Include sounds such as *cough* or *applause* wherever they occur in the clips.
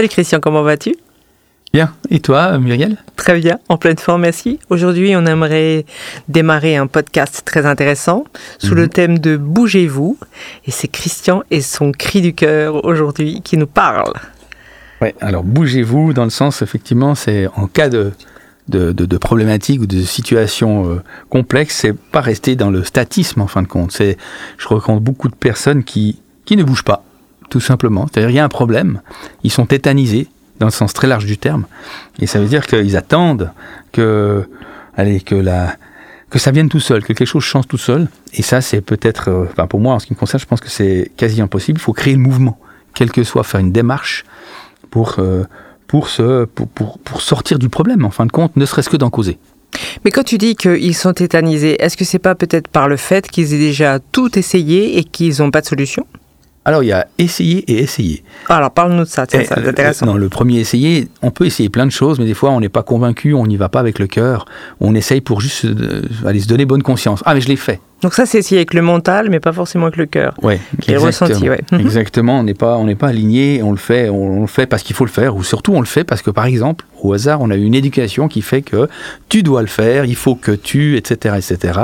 Salut Christian, comment vas-tu? Bien. Et toi, Muriel? Très bien, en pleine forme, merci. Aujourd'hui, on aimerait démarrer un podcast très intéressant sous le mhm. thème de Bougez-vous. Et c'est Christian et son cri du cœur aujourd'hui qui nous parle. Oui, alors bougez-vous dans le sens, effectivement, c'est en cas de, de, de, problématiques ou de situations euh, complexes, c'est pas rester dans le statisme en fin de compte. C'est, je rencontre beaucoup de personnes qui, qui ne bougent pas, tout simplement. C'est-à-dire, il y a un problème, ils sont tétanisés, dans le sens très large du terme. Et ça veut dire qu'ils attendent que, allez, que la, que ça vienne tout seul, que quelque chose change tout seul. Et ça, c'est peut-être, euh, enfin pour moi, en ce qui me concerne, je pense que c'est quasi impossible. Il faut créer le mouvement, quel que soit, faire une démarche pour, euh, pour, se, pour, pour, pour sortir du problème, en fin de compte, ne serait-ce que d'en causer. Mais quand tu dis qu'ils sont tétanisés, est-ce que c'est pas peut-être par le fait qu'ils aient déjà tout essayé et qu'ils n'ont pas de solution? Alors, il y a essayer et essayer. Alors, parle-nous de ça, c'est intéressant. Non, le premier essayer, on peut essayer plein de choses, mais des fois, on n'est pas convaincu, on n'y va pas avec le cœur. On essaye pour juste euh, aller se donner bonne conscience. Ah, mais je l'ai fait. Donc ça, c'est avec le mental, mais pas forcément avec le cœur. Oui, ressenti, ouais. Mhm. Exactement, on n'est pas, on n'est pas aligné, on le fait, on, le fait parce qu'il faut le faire, ou surtout on le fait parce que, par exemple, au hasard, on a eu une éducation qui fait que tu dois le faire, il faut que tu, etc., etc.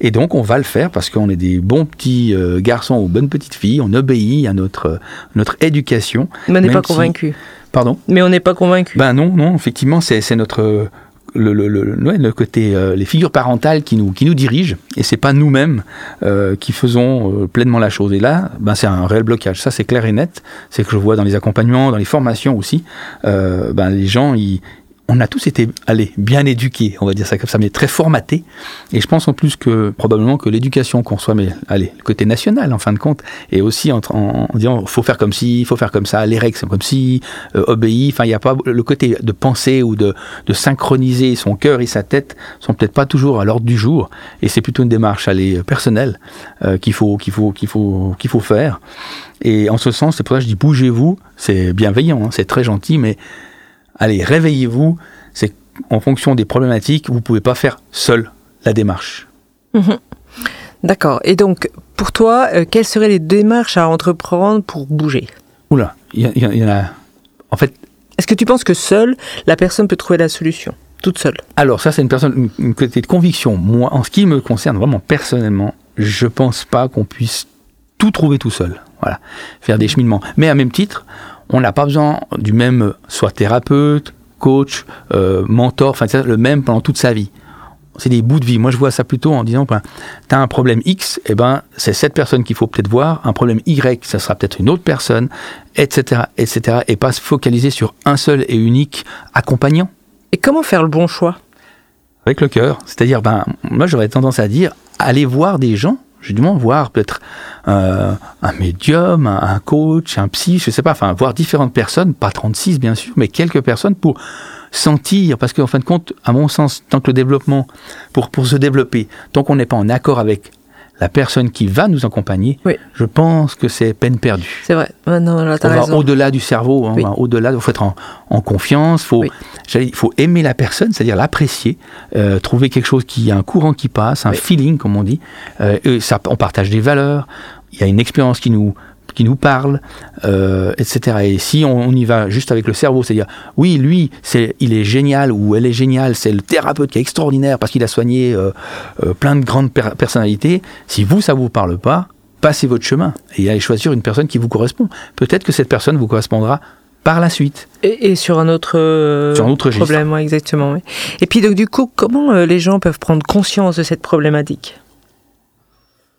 Et donc, on va le faire parce qu'on est des bons petits euh, garçons ou bonnes petites filles, on obéit à notre, notre éducation. Mais on n'est pas convaincu. Pardon? Mais on n'est pas convaincu. Ben non, non, effectivement, c'est notre le, le, côté euh, les figures parentales qui nous qui nous dirigent. Et c'est pas nous-mêmes euh, qui faisons euh, pleinement la chose. Et là ben c'est un réel blocage. Ça c'est clair et net. C'est que je vois dans les accompagnements dans les formations aussi ben les gens ils, on a tous été, allez, bien éduqués, on va dire ça comme ça, mais très formatés. Et je pense en plus que probablement que l'éducation qu'on soit, mais allez, le côté national en fin de compte, et aussi en, en, disant faut faire comme il faut faire comme ça, les règles sont comme si, euh, obéir. Enfin, il n'y a pas le côté de penser ou de, de synchroniser son cœur et sa tête sont peut-être pas toujours à l'ordre du jour. Et c'est plutôt une démarche, allez, personnelle euh, qu'il faut, qu'il faut, qu'il faut, qu'il faut faire. Et en ce sens, c'est pour ça que je dis bougez-vous. C'est bienveillant, hein, c'est très gentil, mais allez, réveillez-vous, c'est en fonction des problématiques, vous ne pouvez pas faire seul la démarche. Mhm. D'accord. Et donc, pour toi, euh, quelles seraient les démarches à entreprendre pour bouger? Oula, il y, en a. En fait. Est-ce que tu penses que seule, la personne peut trouver la solution? Toute seule? Alors ça, c'est une personne, une, côté de conviction. Moi, en ce qui me concerne vraiment personnellement, je pense pas qu'on puisse tout trouver tout seul. Voilà, faire des cheminements. Mais à même titre, on n'a pas besoin du même, soit thérapeute, coach, euh, mentor, enfin le même pendant toute sa vie. C'est des bouts de vie. Moi, je vois ça plutôt en disant, ben, tu as un problème X, et eh ben, c'est cette personne qu'il faut peut-être voir. Un problème Y, ça sera peut-être une autre personne, etc., etc. Et pas se focaliser sur un seul et unique accompagnant. Et comment faire le bon choix? Avec le cœur. C'est-à-dire, ben, moi, j'aurais tendance à dire, aller voir des gens j'ai du moins voir peut-être euh, un médium, un, coach, un psy, je sais pas, enfin voir différentes personnes, pas 36 bien sûr, mais quelques personnes pour sentir, parce qu'en fin de compte, à mon sens, tant que le développement, pour se développer, tant qu'on n'est pas en accord avec la personne qui va nous accompagner, je pense que c'est peine perdue. C'est vrai. au-delà du cerveau, hein, au-delà, il faut être en, confiance, faut, il faut aimer la personne, c'est-à-dire l'apprécier, euh, trouver quelque chose qui a un courant qui passe, un feeling comme on dit. Euh, ça, on partage des valeurs, il y a une expérience qui nous qui nous parle, euh, etc. Et si on, y va juste avec le cerveau, c'est-à-dire, oui, lui, c'est, il est génial ou elle est géniale, c'est le thérapeute qui est extraordinaire parce qu'il a soigné euh, euh, plein de grandes personnalités. Si vous, ça vous parle pas, passez votre chemin et allez choisir une personne qui vous correspond. Peut-être que cette personne vous correspondra par la suite. Et, sur un autre, sur un autre problème, exactement. Et puis donc du coup, comment les gens peuvent prendre conscience de cette problématique?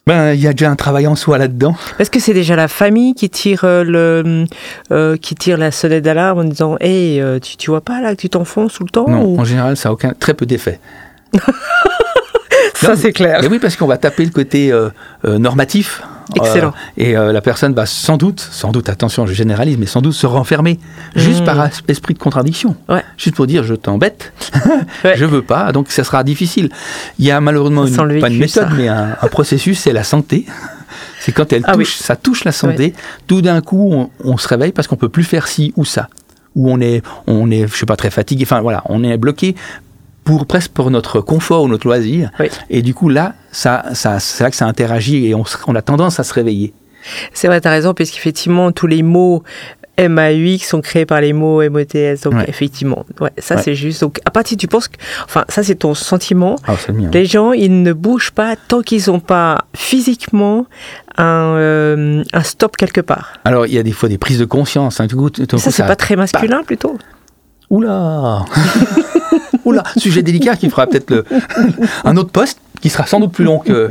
Ben, il y a déjà un travail en soi là-dedans. Est-ce que c'est déjà la famille qui tire euh, le, euh, qui tire la sonnette d'alarme en disant, hé, euh, tu, tu vois pas là que tu t'enfonces tout le temps Non, en général, ça a aucun, très peu d'effet. *laughs* ça c'est clair. Mais oui, parce qu'on va taper le côté normatif. Excellent. Euh, et euh, la personne va sans doute, sans doute, attention, je généralise, mais sans doute se renfermer, juste mmh. par esprit de contradiction. Juste pour dire, je t'embête, *laughs* je veux pas, donc ça sera difficile. Il y a malheureusement une, pas une méthode, mais un, processus, c'est la santé. *laughs* C'est quand elle ah touche, ça touche la santé, tout d'un coup, on, se réveille parce qu'on peut plus faire ci ou ça où on est, on est, je sais pas, très fatigué. Enfin voilà, on est bloqué pour presque pour notre confort ou notre loisir. Et du coup, là, ça, ça, c'est là que ça interagit et on, on a tendance à se réveiller. C'est vrai, tu as raison, puisqu'effectivement, tous les mots MAUX sont créés par les mots MOTS. Donc, Ouais. effectivement, ouais, ça Ouais. c'est juste. Donc, à partir, tu penses que. Enfin, ça c'est ton sentiment. Ah, c'est le mien. Les gens, ils ne bougent pas tant qu'ils n'ont pas physiquement un, euh, un stop quelque part. Alors, il y a des fois des prises de conscience. hein. Coup, tout d'un Ça, c'est pas très masculin plutôt. Oula *laughs* Oula Sujet délicat qui fera peut-être le... *laughs* un autre poste qui sera sans doute plus long que,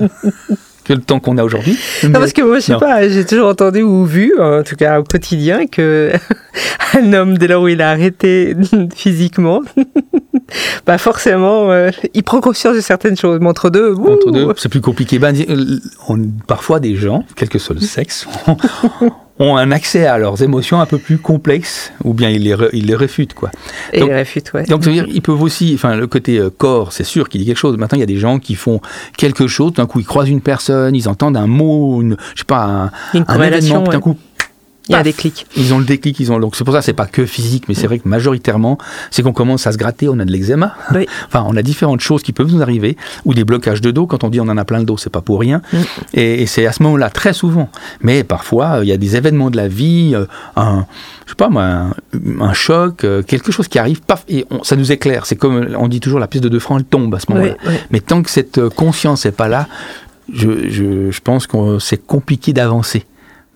que le temps qu'on a aujourd'hui. Non, parce que moi, je sais non. pas, j'ai toujours entendu ou vu, en tout cas au quotidien, que *laughs* un homme, dès lors où il a arrêté physiquement, bah forcément, euh, il prend conscience de certaines choses. Mais entre deux, ouh, Entre deux, c'est plus compliqué. Ben, euh, on- parfois, des gens, quel que soit le sexe, ont un accès à leurs émotions un peu plus complexes, ou bien ils les, re- ils les réfutent, quoi. et donc- il réfute, ouais. Donc, dire, ils peuvent aussi, enfin, le côté euh, corps, c'est sûr qu'il dit quelque chose. Maintenant, il y a des gens qui font quelque chose, d'un coup, ils croisent une personne, ils entendent un mot, une, je sais pas, un, une un événement, d'un coup, il y a des clics. Ils ont le déclic, ils ont donc c'est pour ça c'est pas que physique, mais c'est vrai que majoritairement c'est qu'on commence à se gratter, on a de l'eczéma, Oui. *laughs* enfin on a différentes choses qui peuvent nous arriver ou des blocages de dos. Quand on dit on en a plein le dos, c'est pas pour rien, Mm. et, et c'est à ce moment-là très souvent. Mais parfois euh, il y a des événements de la vie, euh, un je sais pas moi, un, un choc, euh, quelque chose qui arrive, paf, et on- ça nous éclaire. C'est comme on dit toujours la pièce de deux francs elle tombe à ce moment-là. Oui, oui. Mais tant que cette conscience n'est pas là, je, je, je pense que c'est compliqué d'avancer.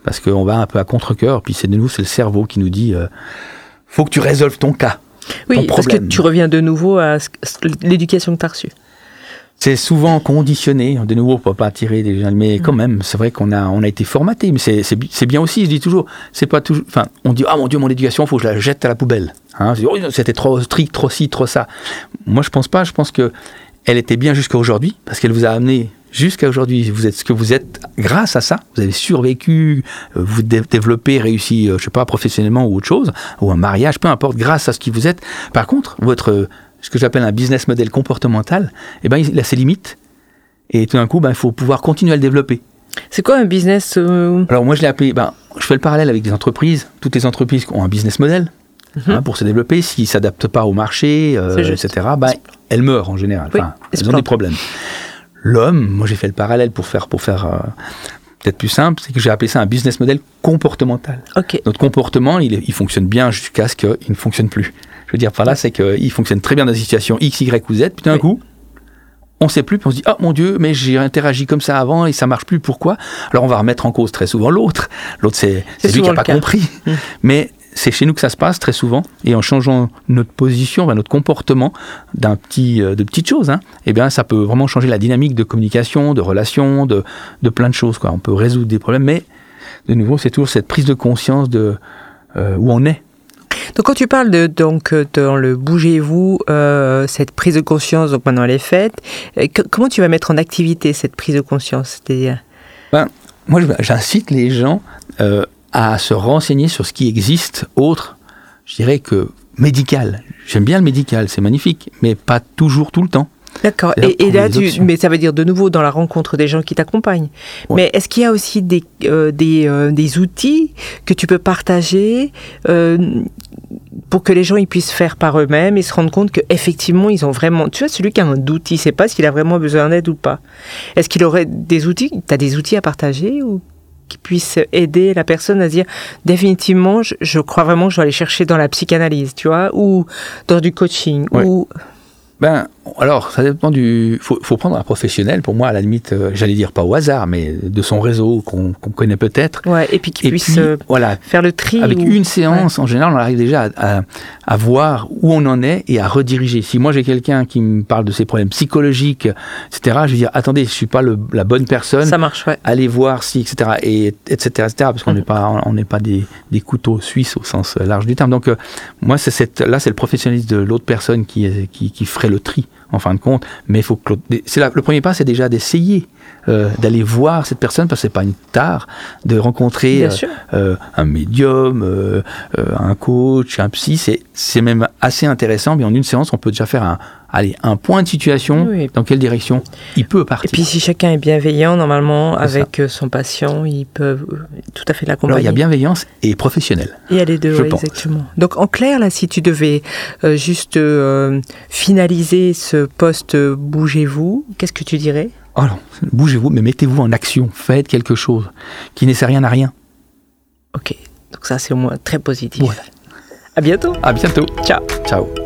Parce qu'on va un peu à contre-coeur, puis c'est de nous, c'est le cerveau qui nous dit euh, faut que tu résolves ton cas. Oui, ton parce que tu reviens de nouveau à l'éducation que tu as reçue. C'est souvent conditionné, de nouveau, pour pas attirer des gens, mais quand même, c'est vrai qu'on a, on a été formaté, mais c'est- c'est bi- c'est bien aussi, je dis toujours, c'est pas toujours, enfin, on dit, ah mon Dieu, mon éducation, faut que je la jette à la poubelle. Hein, Oh, c'était trop strict, trop ci, trop ça. Moi, je pense pas, je pense que elle était bien jusqu'à aujourd'hui, parce qu'elle vous a amené jusqu'à aujourd'hui, vous êtes ce que vous êtes grâce à ça, vous avez survécu, euh, vous dé- développez, réussi, euh, je sais pas, professionnellement ou autre chose, ou un mariage, peu importe, grâce à ce qui vous êtes. Par contre, votre, ce que j'appelle un business model comportemental, eh ben, il a ses limites. Et tout d'un coup, ben, il faut pouvoir continuer à le développer. C'est quoi un business euh, Alors moi, je l'ai appelé, ben, je fais le parallèle avec des entreprises. Toutes les entreprises qui ont un business model hein, pour se développer, s'ils ne s'adaptent pas au marché, euh, Mhm. Etc., ben, elles meurent en général. Oui, Enfin, elles ont des problèmes. L'homme, moi j'ai fait le parallèle pour faire, pour faire euh, peut-être plus simple, c'est que j'ai appelé ça un business model comportemental. Ok. Notre comportement, il, fonctionne bien jusqu'à ce qu'il ne fonctionne plus. Je veux dire par là, c'est qu'il fonctionne très bien dans des situations X, Y ou Z, puis d'un Oui. coup, on ne sait plus, puis on se dit, oh mon Dieu, mais j'ai interagi comme ça avant et ça marche plus, pourquoi? Alors on va remettre en cause très souvent l'autre. L'autre, c'est lui qui n'a pas cas. compris. Mm. Mais c'est chez nous que ça se passe très souvent, et en changeant notre position, ben, notre comportement d'un petit, euh, de petites choses, hein, eh bien, ça peut vraiment changer la dynamique de communication, de relation, de, de plein de choses. Quoi. On peut résoudre des problèmes, mais de nouveau, c'est toujours cette prise de conscience de euh, où on est. Donc quand tu parles de donc euh, dans le bougez-vous, euh, cette prise de conscience, donc maintenant elle est faite, euh, que- comment tu vas mettre en activité cette prise de conscience C'est-à-dire, Moi, je- j'incite les gens euh, à se renseigner sur ce qui existe autre, je dirais que médical. J'aime bien le médical, c'est magnifique, mais pas toujours tout le temps. D'accord. Et, et là, tu, mais ça veut dire de nouveau dans la rencontre des gens qui t'accompagnent. Ouais. Mais est-ce qu'il y a aussi des, euh, des, euh, des outils que tu peux partager euh, pour que les gens ils puissent faire par eux-mêmes et se rendre compte qu'effectivement, ils ont vraiment. Tu vois, celui qui a un outil, il sait pas s'il a vraiment besoin d'aide ou pas. Est-ce qu'il aurait des outils? Tu as des outils à partager ou? Qui puissent aider la personne à se dire définitivement, je, je crois vraiment que je vais aller chercher dans la psychanalyse, tu vois, ou dans du coaching, Ouais. ou Ben, alors, ça dépend du. Faut, faut prendre un professionnel, pour moi, à la limite, euh, j'allais dire pas au hasard, mais de son réseau qu'on connaît peut-être. ouais, et puis qui puisse puis, euh, voilà, faire le tri. Avec ou- une séance, en général, on arrive déjà à, à- à voir où on en est et à rediriger. Si moi j'ai quelqu'un qui me parle de ses problèmes psychologiques, etc., je vais dire attendez, je suis pas le- la bonne personne. Ça marche, ouais. Allez voir si, etc., et etc., etc., parce qu'on Mhm. n'est pas, on n'est pas des, des couteaux suisses au sens large du terme. Donc, euh, moi, c'est cette, là, c'est le professionnalisme de l'autre personne qui, qui, qui ferait le tri, en fin de compte. Mais il faut que le premier pas, c'est déjà d'essayer euh, d'aller voir cette personne, parce que c'est pas une tare de rencontrer euh, euh, un médium, un coach, un psy, c'est, c'est même assez intéressant. Mais en une séance, on peut déjà faire un, allez, un point de situation, Oui. dans quelle direction il peut Et partir. puis si chacun est bienveillant, normalement, ça. avec euh, son patient, ils peuvent euh, tout à fait Alors, l'accompagner. il y a bienveillance et professionnel. Il y a les deux, je ouais, pense. exactement. Donc en clair, là, si tu devais euh, juste euh, finaliser ce poste euh, Bougez-vous, qu'est-ce que tu dirais? Alors, bougez-vous, mais mettez-vous en action, faites quelque chose. Qui ne sait rien à rien. Ok. Donc ça, c'est au moins très positif. Voilà. À bientôt. À bientôt. Ciao. Ciao.